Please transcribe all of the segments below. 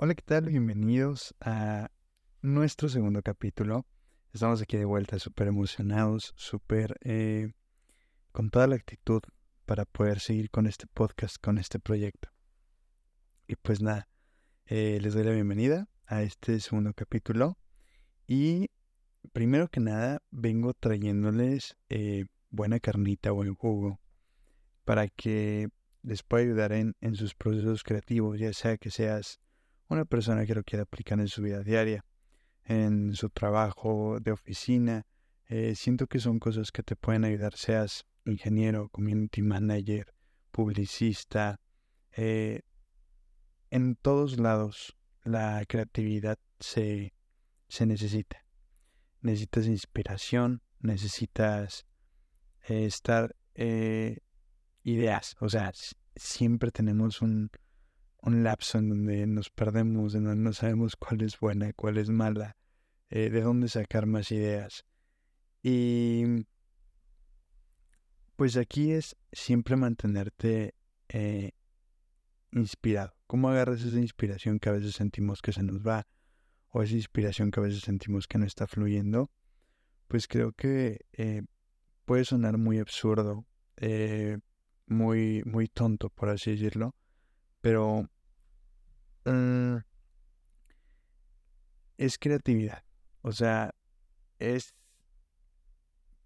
Hola, ¿qué tal? Bienvenidos a nuestro segundo capítulo. Estamos aquí de vuelta súper emocionados, súper eh, con toda la actitud para poder seguir con este podcast, con este proyecto. Y pues nada, eh, les doy la bienvenida a este segundo capítulo. Y primero que nada, vengo trayéndoles eh, buena carnita, buen jugo, para que les pueda ayudar en, en sus procesos creativos, ya sea que seas una persona que lo quiera aplicar en su vida diaria, en su trabajo de oficina. Eh, siento que son cosas que te pueden ayudar, seas ingeniero, community manager, publicista. Eh, en todos lados la creatividad se, se necesita. Necesitas inspiración, necesitas eh, estar ideas. O sea, siempre tenemos un, un lapso en donde nos perdemos, en donde no sabemos cuál es buena, cuál es mala, eh, de dónde sacar más ideas. Y pues aquí es siempre mantenerte eh, inspirado. ¿Cómo agarras esa inspiración que a veces sentimos que se nos va? O esa inspiración que a veces sentimos que no está fluyendo. Pues creo que eh, puede sonar muy absurdo, muy, muy tonto, por así decirlo pero mm, es creatividad. O sea, es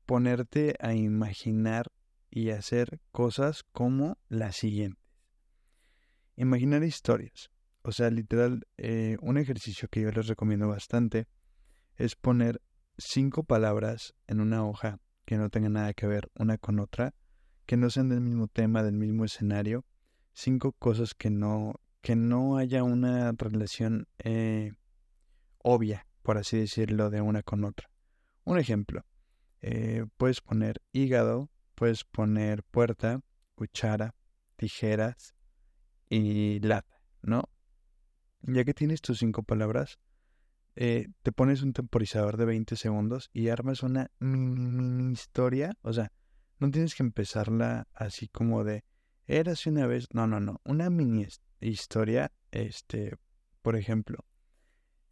ponerte a imaginar y hacer cosas como las siguientes. Imaginar historias. O sea, literal, eh, un ejercicio que yo les recomiendo bastante es poner cinco palabras en una hoja que no tengan nada que ver una con otra, que no sean del mismo tema, del mismo escenario, cinco cosas que no, que no haya una relación eh, obvia, por así decirlo, de una con otra. Un ejemplo, eh, puedes poner hígado, puedes poner puerta, cuchara, tijeras y lata, ¿no? Ya que tienes tus cinco palabras, eh, te pones un temporizador de 20 segundos y armas una mini historia. O sea, no tienes que empezarla así como de, Érase una vez, no, no, no, una mini historia, este, por ejemplo,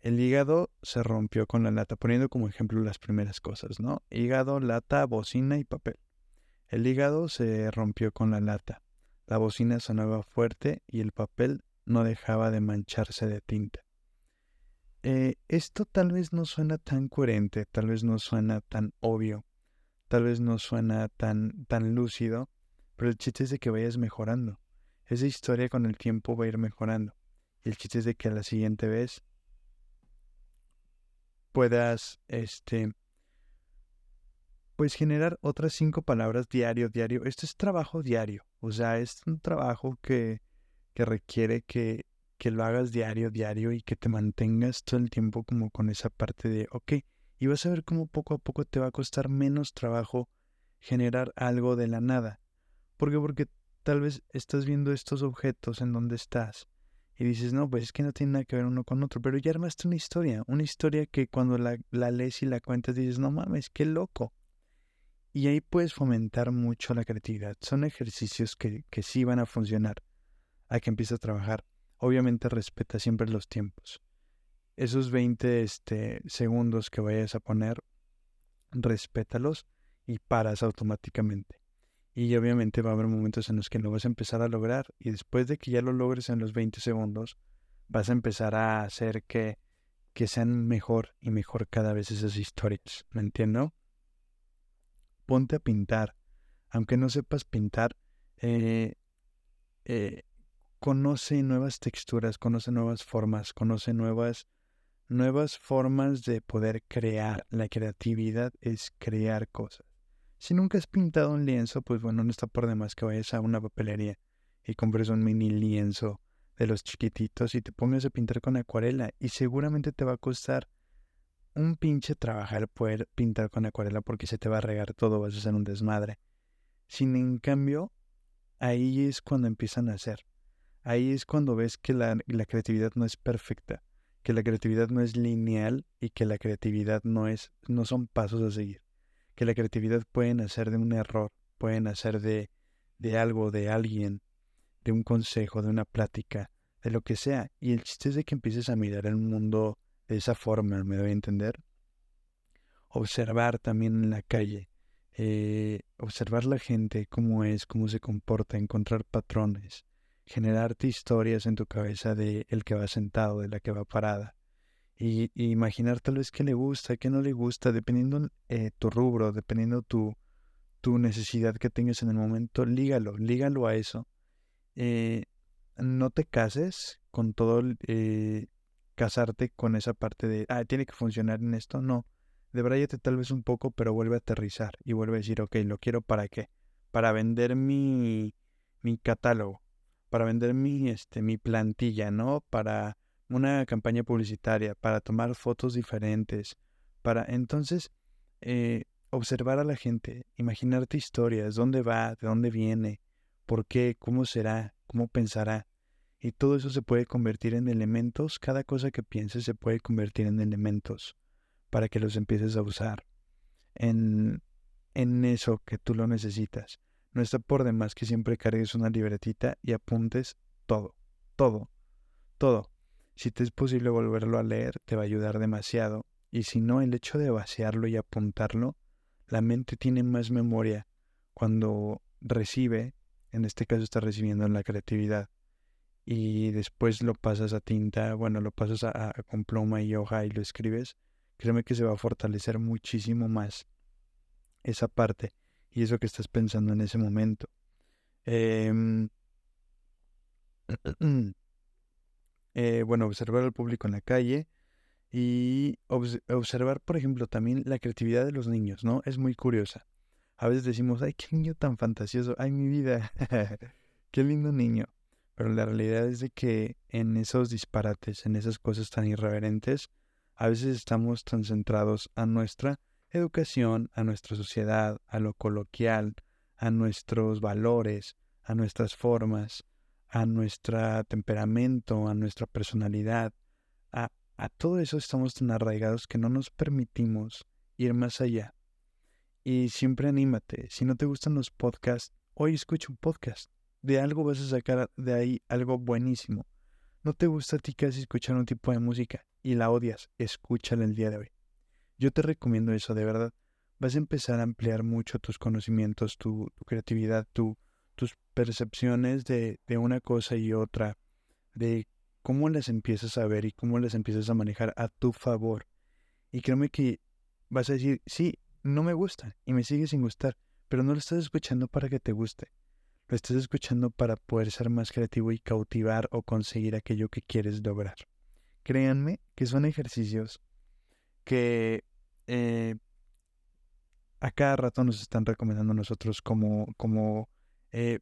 el hígado se rompió con la lata, poniendo como ejemplo las primeras cosas, ¿no? Hígado, lata, bocina y papel. El hígado se rompió con la lata, la bocina sonaba fuerte y el papel no dejaba de mancharse de tinta. Eh, esto tal vez no suena tan coherente, tal vez no suena tan obvio, tal vez no suena tan, tan lúcido, pero el chiste es de que vayas mejorando. Esa historia con el tiempo va a ir mejorando. El chiste es de que a la siguiente vez puedas, este, pues generar otras cinco palabras diario, diario. Esto es trabajo diario. O sea, es un trabajo que, que requiere que, que lo hagas diario, diario y que te mantengas todo el tiempo como con esa parte de, ok, y vas a ver cómo poco a poco te va a costar menos trabajo generar algo de la nada. ¿Por qué? Porque tal vez estás viendo estos objetos en donde estás y dices, no, pues es que no tiene nada que ver uno con otro, pero ya armaste una historia, una historia que cuando la, la lees y la cuentas dices, no mames, qué loco. Y ahí puedes fomentar mucho la creatividad. Son ejercicios que, que sí van a funcionar a que empieces a trabajar. Obviamente respeta siempre los tiempos. Esos 20 este, segundos que vayas a poner, respétalos y paras automáticamente. Y obviamente va a haber momentos en los que lo vas a empezar a lograr y después de que ya lo logres en los 20 segundos, vas a empezar a hacer que, que sean mejor y mejor cada vez esas historias. ¿Me entiendo? Ponte a pintar. Aunque no sepas pintar, eh, eh, conoce nuevas texturas, conoce nuevas formas, conoce nuevas, nuevas formas de poder crear. La creatividad es crear cosas. Si nunca has pintado un lienzo, pues bueno, no está por demás que vayas a una papelería y compres un mini lienzo de los chiquititos y te pongas a pintar con acuarela y seguramente te va a costar un pinche trabajar poder pintar con acuarela porque se te va a regar todo, vas a hacer un desmadre. Sin en cambio, ahí es cuando empiezan a hacer. Ahí es cuando ves que la, la creatividad no es perfecta, que la creatividad no es lineal y que la creatividad no es, no son pasos a seguir que la creatividad puede nacer de un error, puede nacer de, de algo, de alguien, de un consejo, de una plática, de lo que sea. Y el chiste es de que empieces a mirar el mundo de esa forma, me doy a entender. Observar también en la calle, eh, observar la gente, cómo es, cómo se comporta, encontrar patrones, generarte historias en tu cabeza de el que va sentado, de la que va parada. Y, imaginar tal vez qué le gusta, qué no le gusta, dependiendo eh, tu rubro, dependiendo tu, tu necesidad que tengas en el momento, lígalo, lígalo a eso. Eh, no te cases con todo, eh, casarte con esa parte de, ah, tiene que funcionar en esto, no. Debráyate tal vez un poco, pero vuelve a aterrizar y vuelve a decir, ok, lo quiero para qué? Para vender mi, mi catálogo, para vender mi, este, mi plantilla, ¿no? Para una campaña publicitaria, para tomar fotos diferentes, para entonces eh, observar a la gente, imaginarte historias, dónde va, de dónde viene, por qué, cómo será, cómo pensará. Y todo eso se puede convertir en elementos, cada cosa que pienses se puede convertir en elementos para que los empieces a usar en, en eso que tú lo necesitas. No está por demás que siempre cargues una libretita y apuntes todo, todo, todo. Si te es posible volverlo a leer, te va a ayudar demasiado. Y si no, el hecho de vaciarlo y apuntarlo, la mente tiene más memoria cuando recibe, en este caso está recibiendo en la creatividad, y después lo pasas a tinta, bueno, lo pasas a, con pluma y hoja y lo escribes, créeme que se va a fortalecer muchísimo más esa parte y eso que estás pensando en ese momento. Em, eh, bueno, observar al público en la calle y observar, por ejemplo, también la creatividad de los niños, ¿no? Es muy curiosa. A veces decimos, ay, qué niño tan fantasioso, ay, mi vida, qué lindo niño. Pero la realidad es de que en esos disparates, en esas cosas tan irreverentes, a veces estamos tan centrados a nuestra educación, a nuestra sociedad, a lo coloquial, a nuestros valores, a nuestras formas, a nuestro temperamento, a nuestra personalidad, a, a todo eso estamos tan arraigados que no nos permitimos ir más allá. Y siempre anímate, si no te gustan los podcasts, hoy escucha un podcast de algo vas a sacar de ahí algo buenísimo. No te gusta a ti casi escuchar un tipo de música y la odias, escúchala el día de hoy. Yo te recomiendo eso, de verdad. Vas a empezar a ampliar mucho tus conocimientos, tu, creatividad, tu, tus percepciones de, de una cosa y otra, de cómo las empiezas a ver y cómo las empiezas a manejar a tu favor. Y créeme que vas a decir, sí, no me gusta y me sigue sin gustar, pero no lo estás escuchando para que te guste. Lo estás escuchando para poder ser más creativo y cautivar o conseguir aquello que quieres lograr. Créanme que son ejercicios que eh, a cada rato nos están recomendando nosotros como, como eh,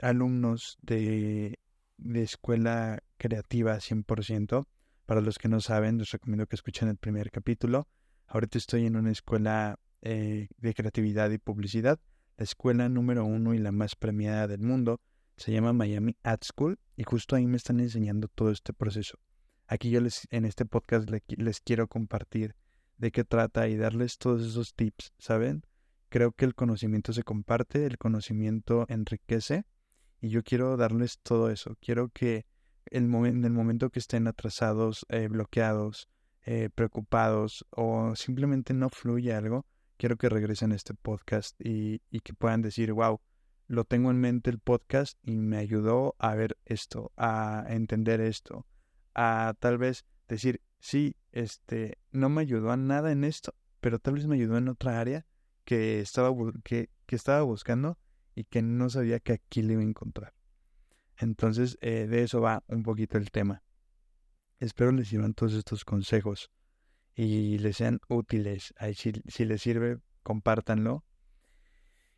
alumnos de, de escuela creativa 100%. Para los que no saben, les recomiendo que escuchen el primer capítulo. Ahorita estoy en una escuela eh, de creatividad y publicidad la escuela número uno y la más premiada del mundo. Se llama Miami Ad School y justo ahí me están enseñando todo este proceso. Aquí yo les, en este podcast les quiero compartir de qué trata y darles todos esos tips, ¿saben? Creo que el conocimiento se comparte, el conocimiento enriquece y yo quiero darles todo eso. Quiero que el en el momento que estén atrasados, eh, bloqueados, eh, preocupados o simplemente no fluye algo, quiero que regresen a este podcast y, que puedan decir, wow, lo tengo en mente el podcast y me ayudó a ver esto, a entender esto, a tal vez decir, sí, este, no me ayudó a nada en esto, pero tal vez me ayudó en otra área que estaba, que, estaba buscando y que no sabía que aquí le iba a encontrar. Entonces, eh, de eso va un poquito el tema. Espero les sirvan todos estos consejos y les sean útiles. Ahí, si, les sirve, compártanlo.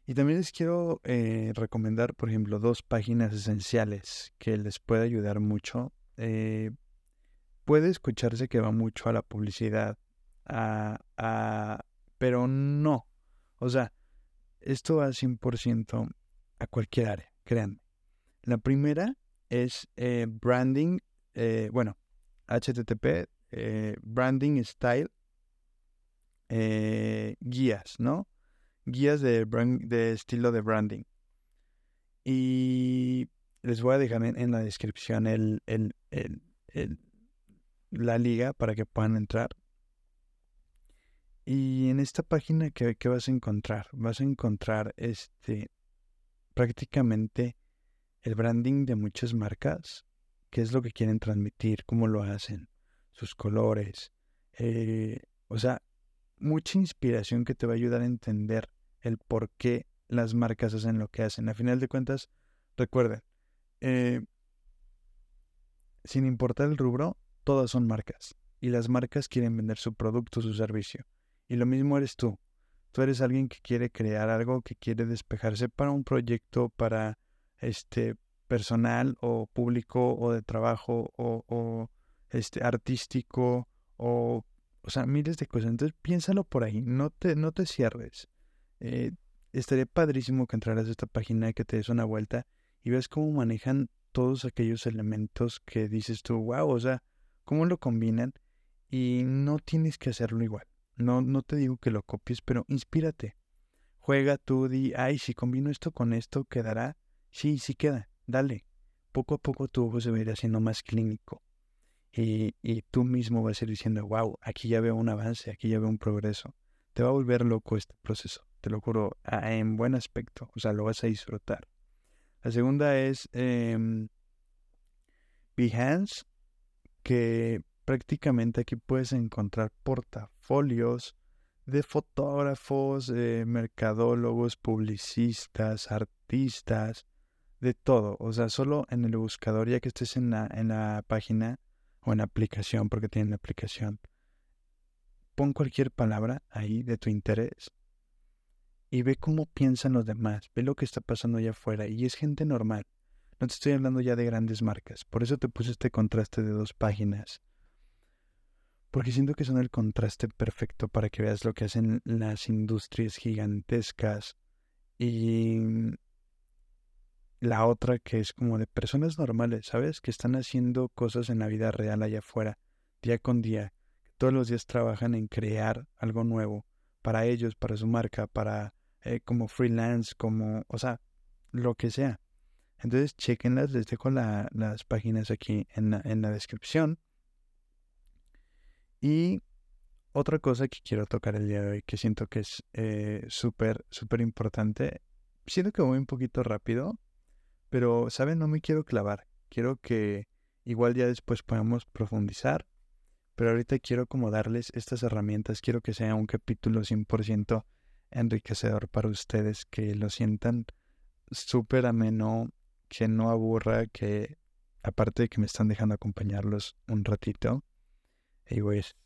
Y también les quiero eh, recomendar, por ejemplo, dos páginas esenciales que les puede ayudar mucho. Eh, puede escucharse que va mucho a la publicidad, a, pero no. O sea, esto va 100% a cualquier área, créanme. La primera es eh, branding, bueno, HTTP eh, branding style, eh, guías, ¿no? Guías de, de estilo de branding. Y les voy a dejar en, la descripción el, el, la liga para que puedan entrar. Y en esta página, ¿qué, ¿qué, vas a encontrar? Vas a encontrar este prácticamente el branding de muchas marcas, qué es lo que quieren transmitir, cómo lo hacen, sus colores, eh, o sea, mucha inspiración que te va a ayudar a entender el por qué las marcas hacen lo que hacen. A final de cuentas, recuerden, eh, sin importar el rubro, todas son marcas. Y las marcas quieren vender su producto, su servicio. Y lo mismo eres tú. Tú eres alguien que quiere crear algo, que quiere despejarse para un proyecto, para este personal o público o de trabajo o, este artístico o o sea miles de cosas. Entonces piénsalo por ahí no te no te cierres. Eh, estaría padrísimo que entraras a esta página que te des una vuelta y veas cómo manejan todos aquellos elementos que dices tú wow o sea cómo lo combinan y no tienes que hacerlo igual no no te digo que lo copies pero inspírate juega tú di ay si combino esto con esto quedará Sí, sí queda, dale. Poco a poco tu ojo se va a ir haciendo más clínico. Y, y tú mismo vas a ir diciendo, wow, aquí ya veo un avance, aquí ya veo un progreso. Te va a volver loco este proceso, te lo juro, en buen aspecto, o sea, lo vas a disfrutar. La segunda es eh, Behance, que prácticamente aquí puedes encontrar portafolios de fotógrafos, mercadólogos, publicistas, artistas, de todo. O sea, solo en el buscador, ya que estés en la, en la página o en la aplicación, porque tienen la aplicación, pon cualquier palabra ahí de tu interés y ve cómo piensan los demás, ve lo que está pasando allá afuera y es gente normal. No te estoy hablando ya de grandes marcas, por eso te puse este contraste de dos páginas. Porque siento que son el contraste perfecto para que veas lo que hacen las industrias gigantescas y la otra que es como de personas normales, ¿sabes? Que están haciendo cosas en la vida real allá afuera, día con día, todos los días trabajan en crear algo nuevo para ellos, para su marca, para eh, como freelance, como, o sea, lo que sea. Entonces, chequenlas, les dejo las páginas aquí en la, en la descripción. Y otra cosa que quiero tocar el día de hoy, que siento que es eh, súper, súper importante, siento que voy un poquito rápido, pero, ¿saben? No me quiero clavar. Quiero que igual ya después podamos profundizar. Pero ahorita quiero como darles estas herramientas. Quiero que sea un capítulo 100% enriquecedor para ustedes. Que lo sientan súper ameno. Que no aburra. Que aparte de que me están dejando acompañarlos un ratito. Pues,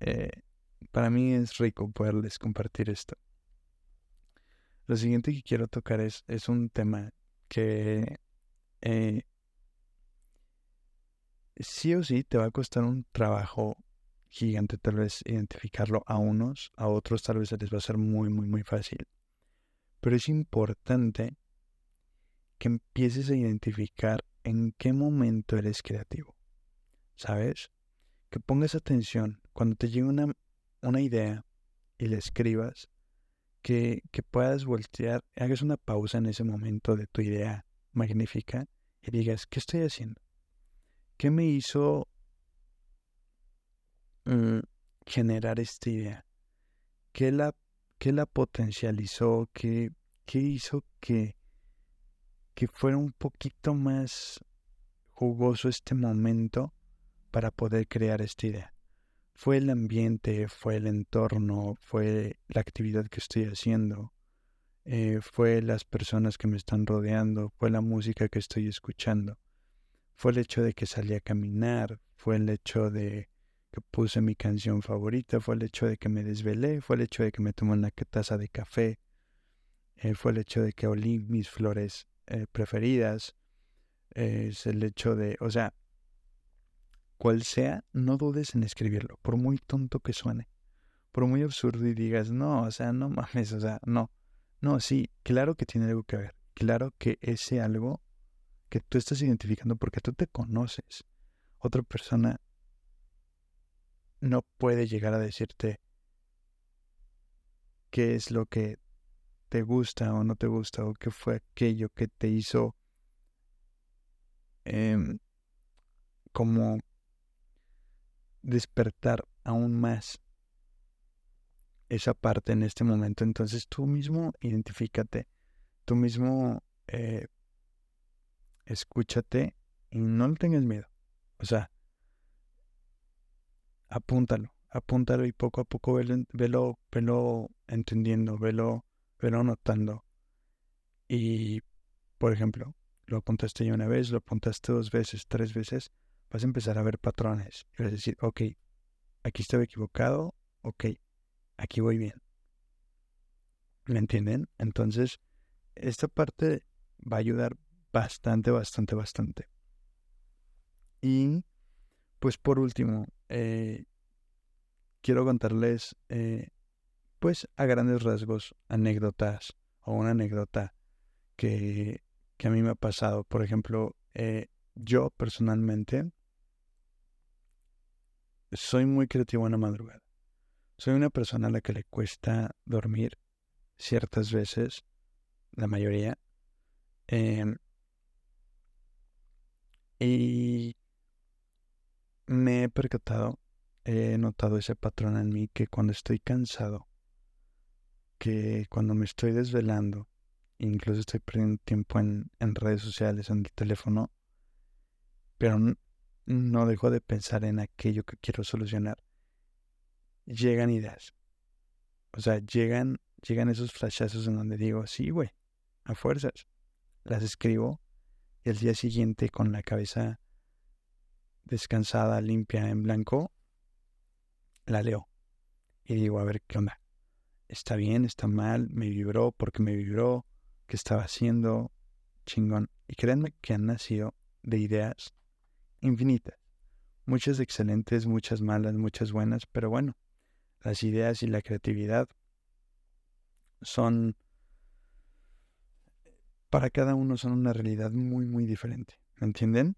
eh, para mí es rico poderles compartir esto. Lo siguiente que quiero tocar es, es un tema que eh, sí o sí te va a costar un trabajo gigante tal vez identificarlo a unos, a otros tal vez les va a ser muy, muy, muy fácil. Pero es importante que empieces a identificar en qué momento eres creativo. ¿Sabes? Que pongas atención cuando te llegue una, una idea y la escribas que, puedas voltear, hagas una pausa en ese momento de tu idea magnífica y digas, ¿qué estoy haciendo? ¿Qué me hizo mm, generar esta idea? ¿Qué la, qué la potencializó? ¿Qué, qué hizo que, que fuera un poquito más jugoso este momento para poder crear esta idea? fue el ambiente, fue el entorno, fue la actividad que estoy haciendo, eh, fue las personas que me están rodeando, fue la música que estoy escuchando, fue el hecho de que salí a caminar, fue el hecho de que puse mi canción favorita, fue el hecho de que me desvelé, fue el hecho de que me tomé una taza de café, eh, fue el hecho de que olí mis flores eh, preferidas, es el hecho de, o sea, cual sea, no dudes en escribirlo, por muy tonto que suene, por muy absurdo y digas, no, o sea, no mames, o sea, no, no, sí, claro que tiene algo que ver, claro que ese algo que tú estás identificando porque tú te conoces, otra persona no puede llegar a decirte qué es lo que te gusta o no te gusta o qué fue aquello que te hizo em, como despertar aún más esa parte en este momento. Entonces tú mismo identifícate, tú mismo eh, escúchate y no le tengas miedo. O sea, apúntalo, apúntalo y poco a poco velo, velo, velo entendiendo, velo, velo notando. Y, por ejemplo, lo apuntaste ya una vez, lo apuntaste dos veces, tres veces, vas a empezar a ver patrones. Y vas a decir, ok, aquí estaba equivocado, ok, aquí voy bien. ¿Me entienden? Entonces, esta parte va a ayudar bastante, bastante, bastante. Y, pues por último, eh, quiero contarles, eh, pues a grandes rasgos, anécdotas o una anécdota que, que a mí me ha pasado. Por ejemplo, eh, yo personalmente soy muy creativo en la madrugada. Soy una persona a la que le cuesta dormir ciertas veces, la mayoría. Em, y me he percatado, he notado ese patrón en mí que cuando estoy cansado, que cuando me estoy desvelando, incluso estoy perdiendo tiempo en, en redes sociales, en el teléfono, pero no dejo de pensar en aquello que quiero solucionar. Llegan ideas. O sea, llegan, llegan esos flashazos en donde digo, sí, güey, a fuerzas. Las escribo y el día siguiente con la cabeza descansada, limpia, en blanco, la leo. Y digo, a ver qué onda. ¿Está bien? ¿Está mal? ¿Me vibró? ¿Por qué me vibró? ¿Qué estaba haciendo? Chingón. Y créanme que han nacido de ideas infinitas. Muchas excelentes, muchas malas, muchas buenas, pero bueno, las ideas y la creatividad son, para cada uno son una realidad muy, muy diferente. ¿Me entienden?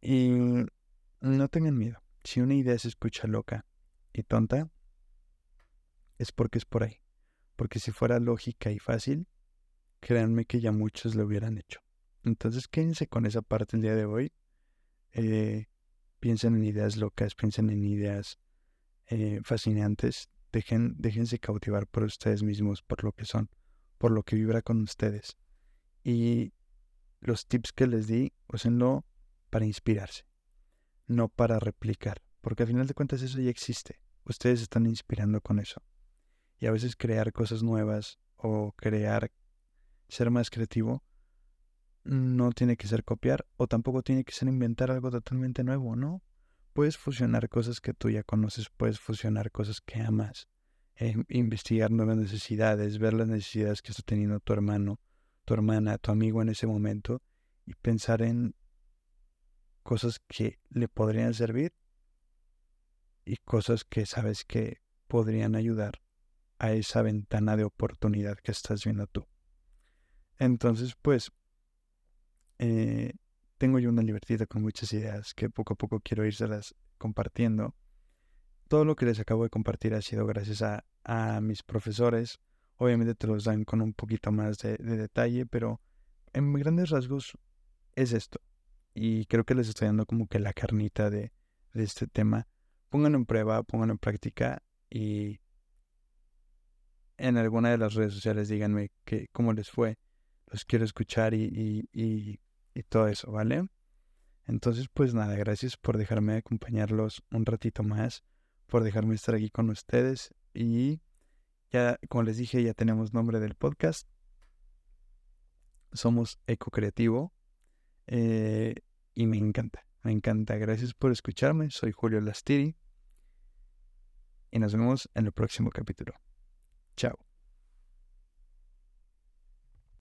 Y no tengan miedo. Si una idea se escucha loca y tonta, es porque es por ahí. Porque si fuera lógica y fácil, créanme que ya muchos lo hubieran hecho. Entonces quédense con esa parte el día de hoy. Eh, piensen en ideas locas, piensen en ideas eh, fascinantes. Dejen, déjense cautivar por ustedes mismos, por lo que son, por lo que vibra con ustedes. Y los tips que les di, úsenlo para inspirarse, no para replicar, porque al final de cuentas eso ya existe. Ustedes están inspirando con eso. Y a veces crear cosas nuevas o crear, ser más creativo, no tiene que ser copiar o tampoco tiene que ser inventar algo totalmente nuevo, ¿no? Puedes fusionar cosas que tú ya conoces, puedes fusionar cosas que amas, eh, investigar nuevas necesidades, ver las necesidades que está teniendo tu hermano, tu hermana, tu amigo en ese momento y pensar en cosas que le podrían servir y cosas que sabes que podrían ayudar a esa ventana de oportunidad que estás viendo tú. Entonces, pues, eh, tengo yo una libertad con muchas ideas que poco a poco quiero irselas compartiendo. Todo lo que les acabo de compartir ha sido gracias a, mis profesores. Obviamente te los dan con un poquito más de, detalle, pero en grandes rasgos es esto. Y creo que les estoy dando como que la carnita de, este tema. Pónganlo en prueba, pónganlo en práctica y en alguna de las redes sociales díganme que, cómo les fue. Los quiero escuchar y y todo eso, ¿vale? Entonces, pues nada, gracias por dejarme acompañarlos un ratito más, por dejarme estar aquí con ustedes y ya, como les dije, ya tenemos nombre del podcast. Somos Eco Creativo eh, y me encanta, me encanta. Gracias por escucharme, soy Julio Lastiri y nos vemos en el próximo capítulo. Chao.